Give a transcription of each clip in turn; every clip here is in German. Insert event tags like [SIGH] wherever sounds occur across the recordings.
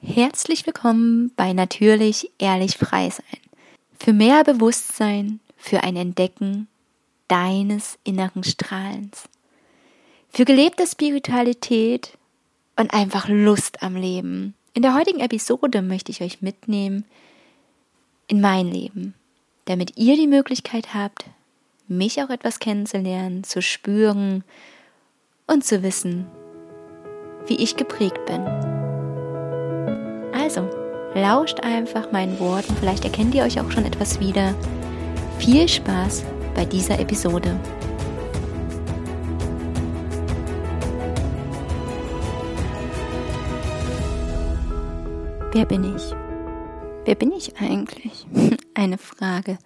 Herzlich willkommen bei Natürlich Ehrlich Frei Sein. Für mehr Bewusstsein, für ein Entdecken deines inneren Strahlens. Für gelebte Spiritualität und einfach Lust am Leben. In der heutigen Episode möchte ich euch mitnehmen in mein Leben, damit ihr die Möglichkeit habt, mich auch etwas kennenzulernen, zu spüren und zu wissen, wie ich geprägt bin. Also, lauscht einfach meinen Worten, vielleicht erkennt ihr euch auch schon etwas wieder. Viel Spaß bei dieser Episode. Wer bin ich? Wer bin ich eigentlich? [LAUGHS] Eine Frage,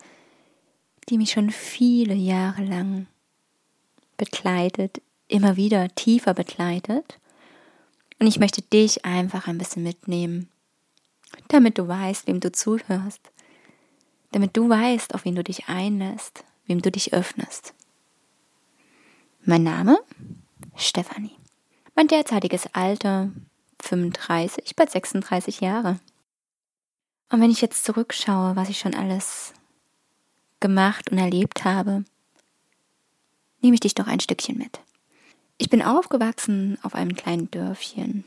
die mich schon viele Jahre lang begleitet, immer wieder tiefer begleitet. Und ich möchte dich einfach ein bisschen mitnehmen damit du weißt, wem du zuhörst, damit du weißt, auf wen du dich einlässt, wem du dich öffnest. Mein Name? Stefanie. Mein derzeitiges Alter 35, bald 36 Jahre. Und wenn ich jetzt zurückschaue, was ich schon alles gemacht und erlebt habe, nehme ich dich doch ein Stückchen mit. Ich bin aufgewachsen auf einem kleinen Dörfchen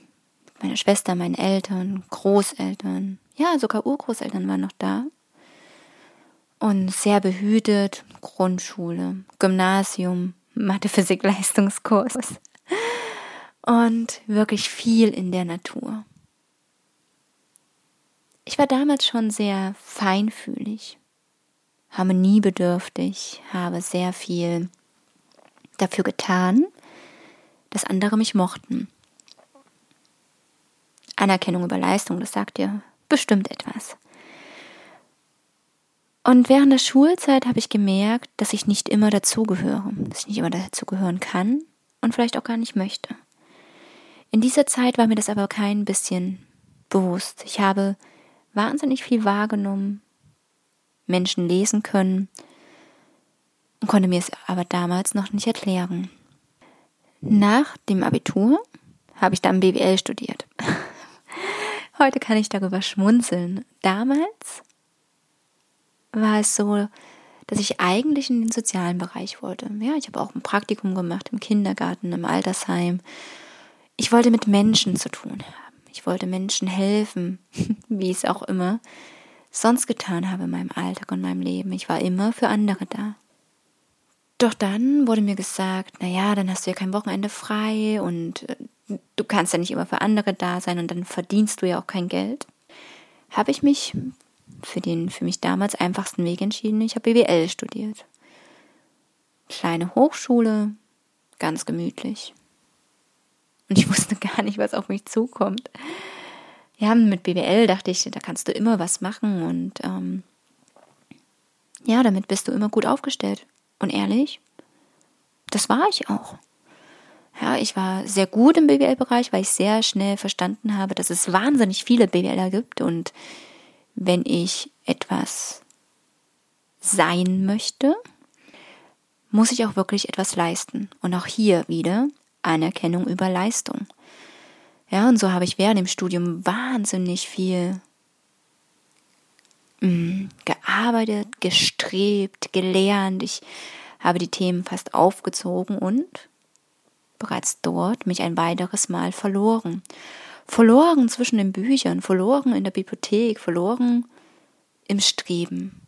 meine Schwester, meine Eltern, Großeltern, ja, sogar Urgroßeltern waren noch da. Und sehr behütet, Grundschule, Gymnasium, Mathe, Physik, Leistungskurs. Und wirklich viel in der Natur. Ich war damals schon sehr feinfühlig, harmoniebedürftig, habe sehr viel dafür getan, dass andere mich mochten. Anerkennung über Leistung, das sagt dir bestimmt etwas. Und während der Schulzeit habe ich gemerkt, dass ich nicht immer dazugehöre, dass ich nicht immer dazugehören kann und vielleicht auch gar nicht möchte. In dieser Zeit war mir das aber kein bisschen bewusst. Ich habe wahnsinnig viel wahrgenommen, Menschen lesen können und konnte mir es aber damals noch nicht erklären. Nach dem Abitur habe ich dann BWL studiert. [LAUGHS] Heute kann ich darüber schmunzeln. Damals war es so, dass ich eigentlich in den sozialen Bereich wollte. Ja, ich habe auch ein Praktikum gemacht im Kindergarten, im Altersheim. Ich wollte mit Menschen zu tun haben. Ich wollte Menschen helfen, [LAUGHS] wie ich es auch immer sonst getan habe in meinem Alltag und meinem Leben. Ich war immer für andere da. Doch dann wurde mir gesagt, na ja, dann hast du ja kein Wochenende frei und äh, du kannst ja nicht immer für andere da sein und dann verdienst du ja auch kein Geld. Habe ich mich für den für mich damals einfachsten Weg entschieden. Ich habe BWL studiert. Kleine Hochschule, ganz gemütlich. Und ich [LAUGHS] wusste gar nicht, was auf mich zukommt. Ja, mit BWL dachte ich, da kannst du immer was machen und ähm, ja, damit bist du immer gut aufgestellt. Und ehrlich, das war ich auch. Ja, ich war sehr gut im BWL-Bereich, weil ich sehr schnell verstanden habe, dass es wahnsinnig viele BWLer gibt und wenn ich etwas sein möchte, muss ich auch wirklich etwas leisten. Und auch hier wieder Anerkennung über Leistung. Ja, und so habe ich während dem Studium wahnsinnig viel mh, gearbeitet, gestrebt, gelernt. Ich habe die Themen fast aufgezogen und bereits dort mich ein weiteres Mal verloren. Verloren zwischen den Büchern, verloren in der Bibliothek, verloren im Streben,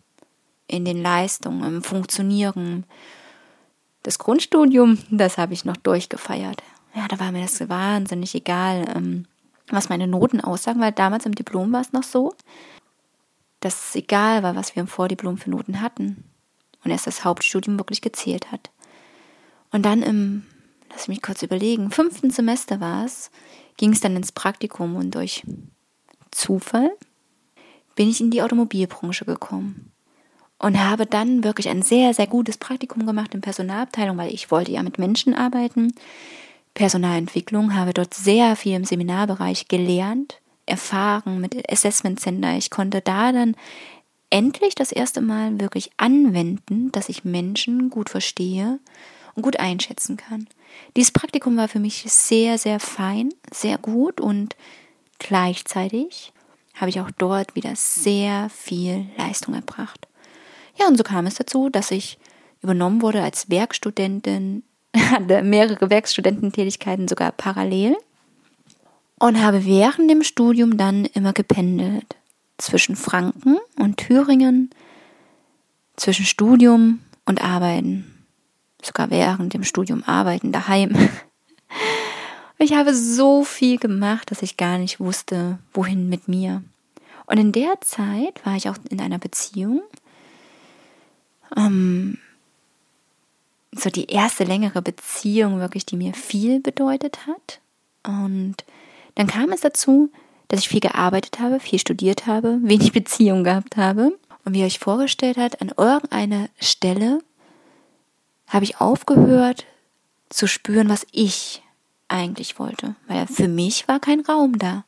in den Leistungen, im Funktionieren. Das Grundstudium, das habe ich noch durchgefeiert. Ja, da war mir das wahnsinnig egal, ähm, was meine Noten aussagen, weil damals im Diplom war es noch so, dass es egal war, was wir im Vordiplom für Noten hatten. Und erst das Hauptstudium wirklich gezählt hat. Und dann im lass mich kurz überlegen, fünften Semester war es, ging es dann ins Praktikum und durch Zufall bin ich in die Automobilbranche gekommen und habe dann wirklich ein sehr, sehr gutes Praktikum gemacht in Personalabteilung, weil ich wollte ja mit Menschen arbeiten. Personalentwicklung, habe dort sehr viel im Seminarbereich gelernt, erfahren mit Assessment Center. Ich konnte da dann endlich das erste Mal wirklich anwenden, dass ich Menschen gut verstehe und gut einschätzen kann. Dieses Praktikum war für mich sehr, sehr fein, sehr gut und Gleichzeitig habe ich auch dort wieder sehr viel Leistung erbracht. Ja, und so kam es dazu, dass ich übernommen wurde als Werkstudentin, [LAUGHS] hatte mehrere Werkstudententätigkeiten sogar parallel und habe während dem Studium dann immer gependelt zwischen Franken und Thüringen, zwischen Studium und Arbeiten, sogar während dem Studium arbeiten daheim. [LAUGHS] Ich habe so viel gemacht, dass ich gar nicht wusste, wohin mit mir. Und in der Zeit war ich auch in einer Beziehung. Ähm, so die erste längere Beziehung wirklich, die mir viel bedeutet hat. Und dann kam es dazu, dass ich viel gearbeitet habe, viel studiert habe, [LAUGHS] wenig Beziehung gehabt habe. Und wie ihr euch vorgestellt hat, an irgendeiner Stelle habe ich aufgehört zu spüren, was ich eigentlich wollte. Weil für mich war kein Raum da.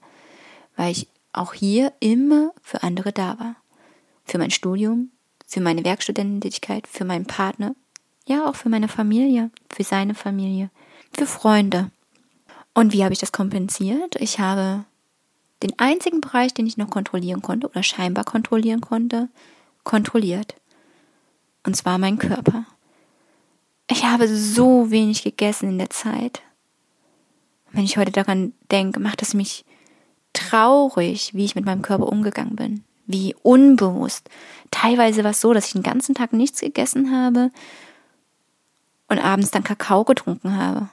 Weil ich auch hier immer für andere da war. Für mein Studium, für meine Werkstudententätigkeit, für meinen Partner, ja auch für meine Familie, für seine Familie, für Freunde. Und wie habe ich das kompensiert? Ich habe den einzigen Bereich, den ich noch kontrollieren konnte oder scheinbar kontrollieren konnte, kontrolliert. Und zwar mein Körper. Ich habe so wenig gegessen in der Zeit. Wenn ich heute daran denke, macht es mich traurig, wie ich mit meinem Körper umgegangen bin. Wie unbewusst. Teilweise war es so, dass ich den ganzen Tag nichts gegessen habe und abends dann Kakao getrunken habe.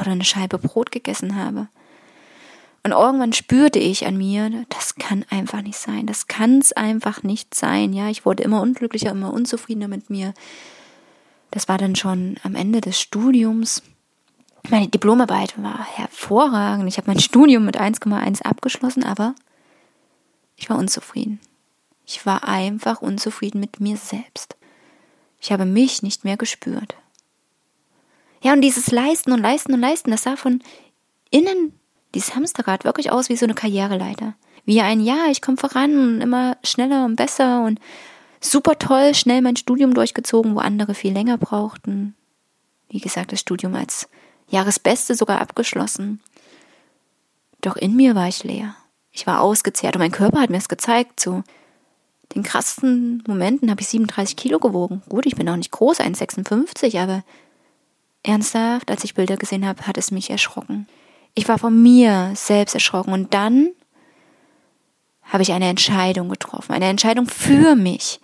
Oder eine Scheibe Brot gegessen habe. Und irgendwann spürte ich an mir, das kann einfach nicht sein. Das kann es einfach nicht sein. Ja, ich wurde immer unglücklicher, immer unzufriedener mit mir. Das war dann schon am Ende des Studiums. Meine Diplomarbeit war hervorragend. Ich habe mein Studium mit 1,1 abgeschlossen, aber ich war unzufrieden. Ich war einfach unzufrieden mit mir selbst. Ich habe mich nicht mehr gespürt. Ja, und dieses Leisten und Leisten und Leisten, das sah von innen, dieses Hamsterrad, wirklich aus wie so eine Karriereleiter. Wie ein Ja, ich komme voran und immer schneller und besser und super toll, schnell mein Studium durchgezogen, wo andere viel länger brauchten. Wie gesagt, das Studium als Jahresbeste sogar abgeschlossen. Doch in mir war ich leer. Ich war ausgezehrt und mein Körper hat mir es gezeigt. Zu den krassesten Momenten habe ich 37 Kilo gewogen. Gut, ich bin auch nicht groß, 1,56, aber ernsthaft, als ich Bilder gesehen habe, hat es mich erschrocken. Ich war von mir selbst erschrocken und dann habe ich eine Entscheidung getroffen, eine Entscheidung für mich,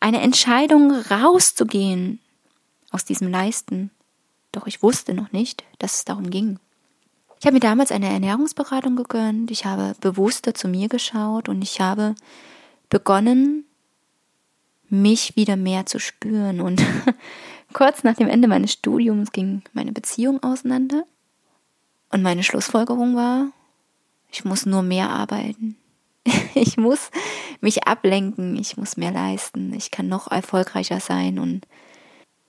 eine Entscheidung rauszugehen aus diesem Leisten, doch ich wusste noch nicht, dass es darum ging. Ich habe mir damals eine Ernährungsberatung gegönnt, ich habe bewusster zu mir geschaut und ich habe begonnen, mich wieder mehr zu spüren. Und [LAUGHS] kurz nach dem Ende meines Studiums ging meine Beziehung auseinander. Und meine Schlussfolgerung war, ich muss nur mehr arbeiten. [LAUGHS] Ich muss mich ablenken, ich muss mehr leisten, ich kann noch erfolgreicher sein. Und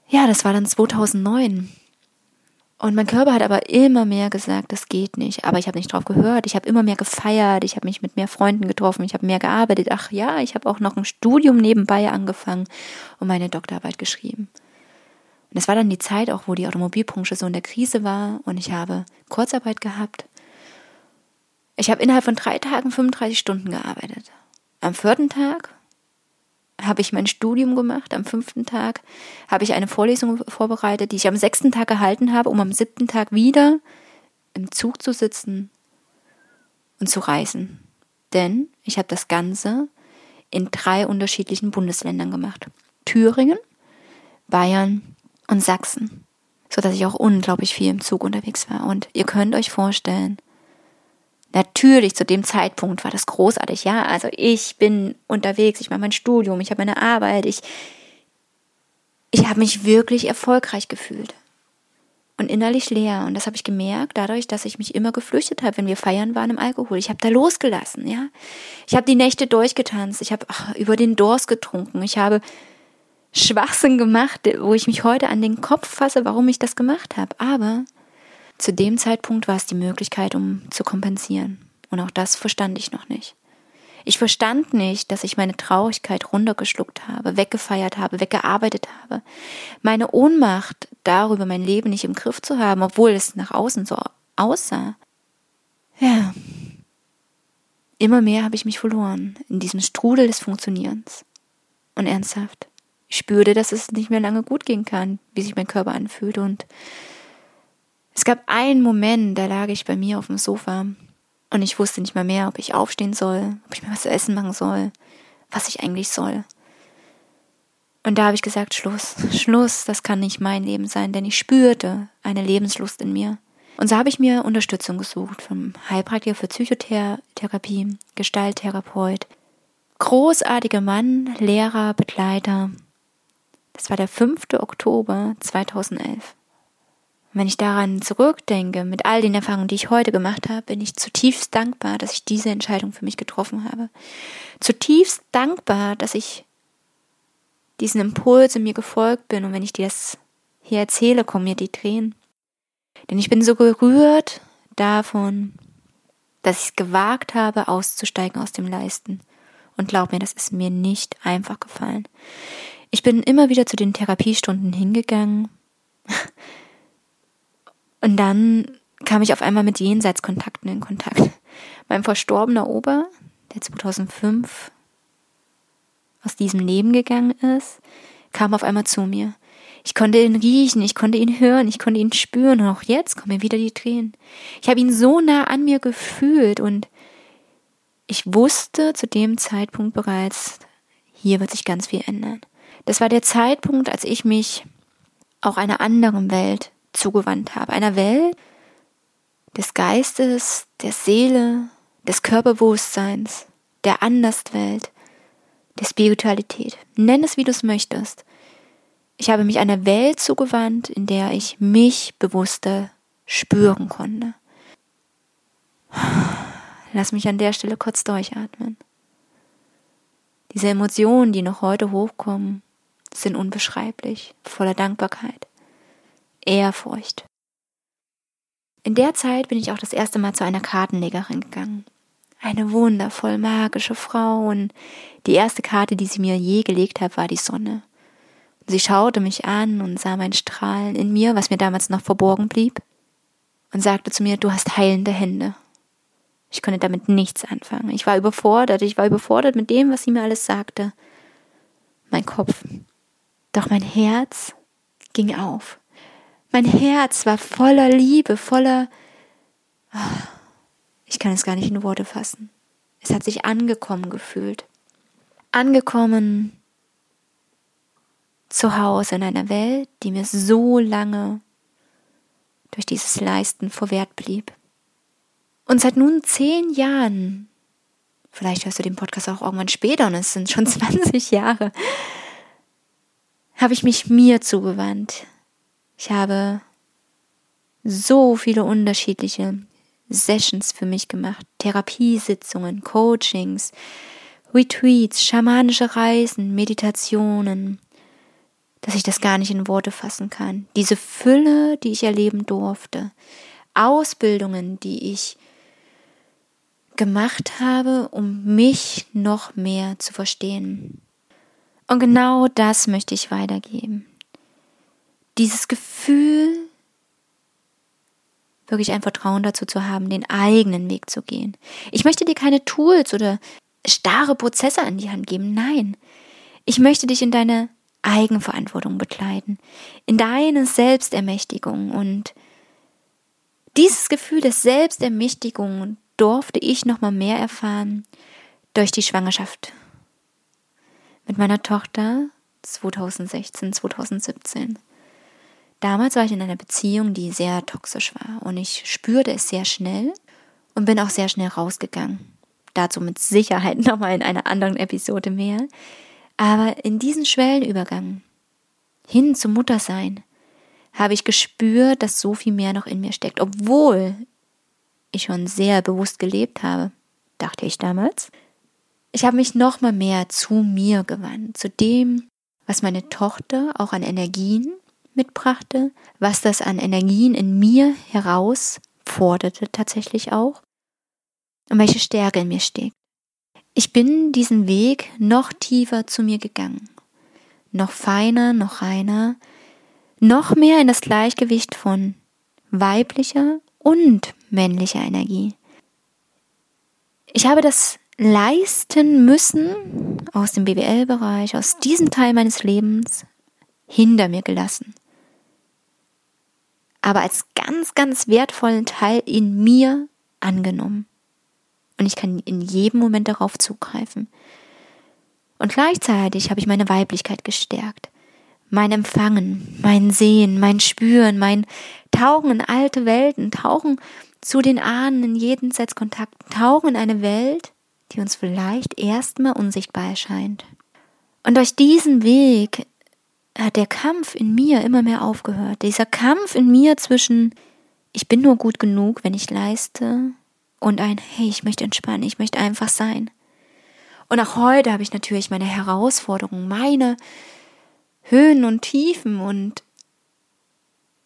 ja, das war dann 2009. Und mein Körper hat aber immer mehr gesagt, das geht nicht. Aber ich habe nicht drauf gehört. Ich habe immer mehr gefeiert. Ich habe mich mit mehr Freunden getroffen. Ich habe mehr gearbeitet. Ach ja, ich habe auch noch ein Studium nebenbei angefangen und meine Doktorarbeit geschrieben. Und es war dann die Zeit auch, wo die Automobilbranche so in der Krise war und ich habe Kurzarbeit gehabt. Ich habe innerhalb von drei Tagen 35 Stunden gearbeitet. Am vierten Tag habe ich mein Studium gemacht. Am fünften Tag habe ich eine Vorlesung vorbereitet, die ich am sechsten Tag gehalten habe, um am siebten Tag wieder im Zug zu sitzen und zu reisen. Denn ich habe das Ganze in drei unterschiedlichen Bundesländern gemacht. Thüringen, Bayern und Sachsen. So dass ich auch unglaublich viel im Zug unterwegs war. Und ihr könnt euch vorstellen, Natürlich, zu dem Zeitpunkt war das großartig. Ja, also ich bin unterwegs, ich mache mein Studium, ich habe meine Arbeit, ich, ich habe mich wirklich erfolgreich gefühlt und innerlich leer. Und das habe ich gemerkt, dadurch, dass ich mich immer geflüchtet habe, wenn wir feiern waren im Alkohol. Ich habe da losgelassen, ja. Ich habe die Nächte durchgetanzt, ich habe über den Durst getrunken, ich habe Schwachsinn gemacht, wo ich mich heute an den Kopf fasse, warum ich das gemacht habe. Aber zu dem Zeitpunkt war es die Möglichkeit, um zu kompensieren. Und auch das verstand ich noch nicht. Ich verstand nicht, dass ich meine Traurigkeit runtergeschluckt habe, weggefeiert habe, weggearbeitet habe. Meine Ohnmacht darüber, mein Leben nicht im Griff zu haben, obwohl es nach außen so aussah. Ja. immer mehr habe ich mich verloren in diesem Strudel des Funktionierens. Und ernsthaft, ich spürte, dass es nicht mehr lange gut gehen kann, wie sich mein Körper anfühlt. Und es gab einen Moment, da lag ich bei mir auf dem Sofa und ich wusste nicht mal mehr, ob ich aufstehen soll, ob ich mir was zu essen machen soll, was ich eigentlich soll. Und da habe ich gesagt, Schluss, Schluss, das kann nicht mein Leben sein, denn ich spürte eine Lebenslust in mir. Und so habe ich mir Unterstützung gesucht vom Heilpraktiker für Psychotherapie, Gestalttherapeut, großartiger Mann, Lehrer, Begleiter. Das war der 5. Oktober 2011. Wenn ich daran zurückdenke, mit all den Erfahrungen, die ich heute gemacht habe, bin ich zutiefst dankbar, dass ich diese Entscheidung für mich getroffen habe. Zutiefst dankbar, dass ich diesen Impuls in mir gefolgt bin und wenn ich dir das hier erzähle, kommen mir die Tränen. Denn ich bin so gerührt davon, dass ich es gewagt habe, auszusteigen aus dem Leisten. Und glaub mir, das ist mir nicht einfach gefallen. Ich bin immer wieder zu den Therapiestunden hingegangen. [LAUGHS] Und dann kam ich auf einmal mit Jenseitskontakten in Kontakt. Mein verstorbener Opa, der 2005 aus diesem Leben gegangen ist, kam auf einmal zu mir. Ich konnte ihn riechen, ich konnte ihn hören, ich konnte ihn spüren und auch jetzt kommen mir wieder die Tränen. Ich habe ihn so nah an mir gefühlt und ich wusste zu dem Zeitpunkt bereits, hier wird sich ganz viel ändern. Das war der Zeitpunkt, als ich mich auch einer anderen Welt zugewandt habe. Einer Welt des Geistes, der Seele, des Körperbewusstseins, der Anderswelt, der Spiritualität. Nenn es, wie du es möchtest. Ich habe mich einer Welt zugewandt, in der ich mich bewusster spüren konnte. Lass mich an der Stelle kurz durchatmen. Diese Emotionen, die noch heute hochkommen, sind unbeschreiblich, voller Dankbarkeit, Ehrfurcht. In der Zeit bin ich auch das erste Mal zu einer Kartenlegerin gegangen. Eine wundervoll magische Frau und die erste Karte, die sie mir je gelegt hat, war die Sonne. Sie schaute mich an und sah mein Strahlen in mir, was mir damals noch verborgen blieb, und sagte zu mir, du hast heilende Hände. Ich konnte damit nichts anfangen. Ich war überfordert, ich war überfordert mit dem, was sie mir alles sagte. Mein Kopf. Doch mein Herz ging auf. Mein Herz war voller Liebe, voller... Ich kann es gar nicht in Worte fassen. Es hat sich angekommen gefühlt. Angekommen zu Hause in einer Welt, die mir so lange durch dieses Leisten verwehrt blieb. Und seit nun zehn Jahren, vielleicht hörst du den Podcast auch irgendwann später und es sind schon [LAUGHS] 20 Jahre, habe ich mich mir zugewandt. Ich habe so viele unterschiedliche Sessions für mich gemacht, Therapiesitzungen, Coachings, Retreats, schamanische Reisen, Meditationen, dass ich das gar nicht in Worte fassen kann. Diese Fülle, die ich erleben durfte, Ausbildungen, die ich gemacht habe, um mich noch mehr zu verstehen. Und genau das möchte ich weitergeben. Dieses Gefühl, wirklich ein Vertrauen dazu zu haben, den eigenen Weg zu gehen. Ich möchte dir keine Tools oder starre Prozesse an die Hand geben. Nein. Ich möchte dich in deine Eigenverantwortung begleiten, in deine Selbstermächtigung. Und dieses Gefühl der Selbstermächtigung durfte ich nochmal mehr erfahren durch die Schwangerschaft mit meiner Tochter 2016, 2017. Damals war ich in einer Beziehung, die sehr toxisch war und ich spürte es sehr schnell und bin auch sehr schnell rausgegangen. Dazu mit Sicherheit [LAUGHS] nochmal in einer anderen Episode mehr. Aber in diesen Schwellenübergang hin zum Muttersein habe ich gespürt, dass so viel mehr noch in mir steckt, obwohl ich schon sehr bewusst gelebt habe, dachte ich damals. Ich habe mich noch mal mehr zu mir gewandt, zu dem, was meine Tochter auch an Energien mitbrachte, was das an Energien in mir herausforderte tatsächlich auch und welche Stärke in mir steckt. Ich bin diesen Weg noch tiefer zu mir gegangen, noch feiner, noch reiner, noch mehr in das Gleichgewicht von weiblicher und männlicher Energie. Ich habe das leisten müssen aus dem BWL-Bereich, aus diesem Teil meines Lebens hinter mir gelassen. Aber als ganz, ganz wertvollen Teil in mir angenommen. Und ich kann in jedem Moment darauf zugreifen. Und gleichzeitig habe ich meine Weiblichkeit gestärkt. Mein Empfangen, mein Sehen, mein Spüren, mein Tauchen in alte Welten, Tauchen zu den Ahnen in jeden Setzkontakt, Tauchen in eine Welt, die uns vielleicht erstmal unsichtbar erscheint. Und durch diesen Weg hat der Kampf in mir immer mehr aufgehört. Dieser Kampf in mir zwischen ich bin nur gut genug, wenn ich leiste und ein hey, ich möchte entspannen, ich möchte einfach sein. Und auch heute habe ich natürlich meine Herausforderungen, meine Höhen und Tiefen und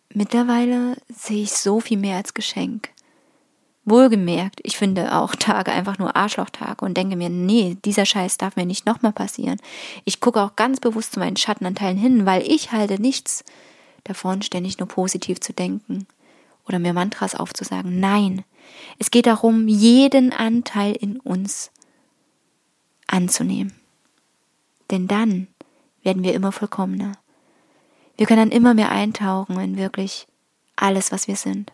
mittlerweile sehe ich so viel mehr als Geschenk. Wohlgemerkt, ich finde auch Tage einfach nur Arschlochtage und denke mir, nee, dieser Scheiß darf mir nicht nochmal passieren. Ich gucke auch ganz bewusst zu meinen Schattenanteilen hin, weil ich halte nichts davon, ständig nur positiv zu denken oder mir Mantras aufzusagen. Nein, es geht darum, jeden Anteil in uns anzunehmen. Denn dann werden wir immer vollkommener. Wir können dann immer mehr eintauchen in wirklich alles, was wir sind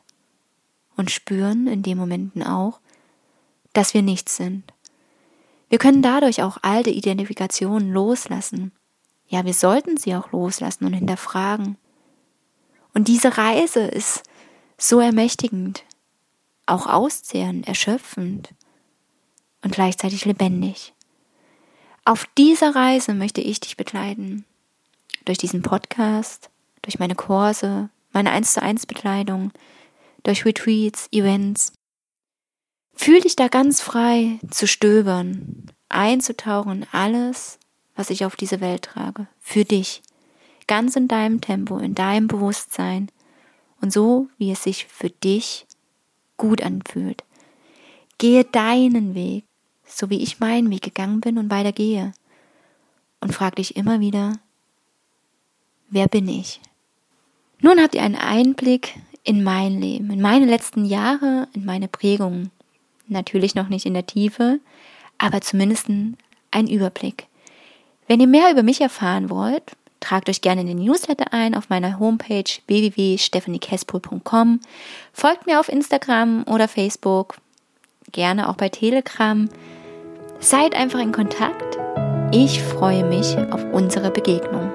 und spüren in den Momenten auch, dass wir nichts sind. Wir können dadurch auch alte Identifikationen loslassen. Ja, wir sollten sie auch loslassen und hinterfragen. Und diese Reise ist so ermächtigend, auch auszehrend, erschöpfend und gleichzeitig lebendig. Auf dieser Reise möchte ich dich begleiten. Durch diesen Podcast, durch meine Kurse, meine 1 zu 1 Bekleidung, durch Retreats, Events. Fühl dich da ganz frei zu stöbern, einzutauchen in alles, was ich auf diese Welt trage, für dich, ganz in deinem Tempo, in deinem Bewusstsein und so, wie es sich für dich gut anfühlt. Gehe deinen Weg, so wie ich meinen Weg gegangen bin und weiter gehe. Und frag dich immer wieder, wer bin ich? Nun habt ihr einen Einblick in mein Leben, in meine letzten Jahre, in meine Prägungen. Natürlich noch nicht in der Tiefe, aber zumindest ein Überblick. Wenn ihr mehr über mich erfahren wollt, tragt euch gerne in den Newsletter ein auf meiner Homepage www.stephaniekespol.com. Folgt mir auf Instagram oder Facebook, gerne auch bei Telegram. Seid einfach in Kontakt. Ich freue mich auf unsere Begegnung.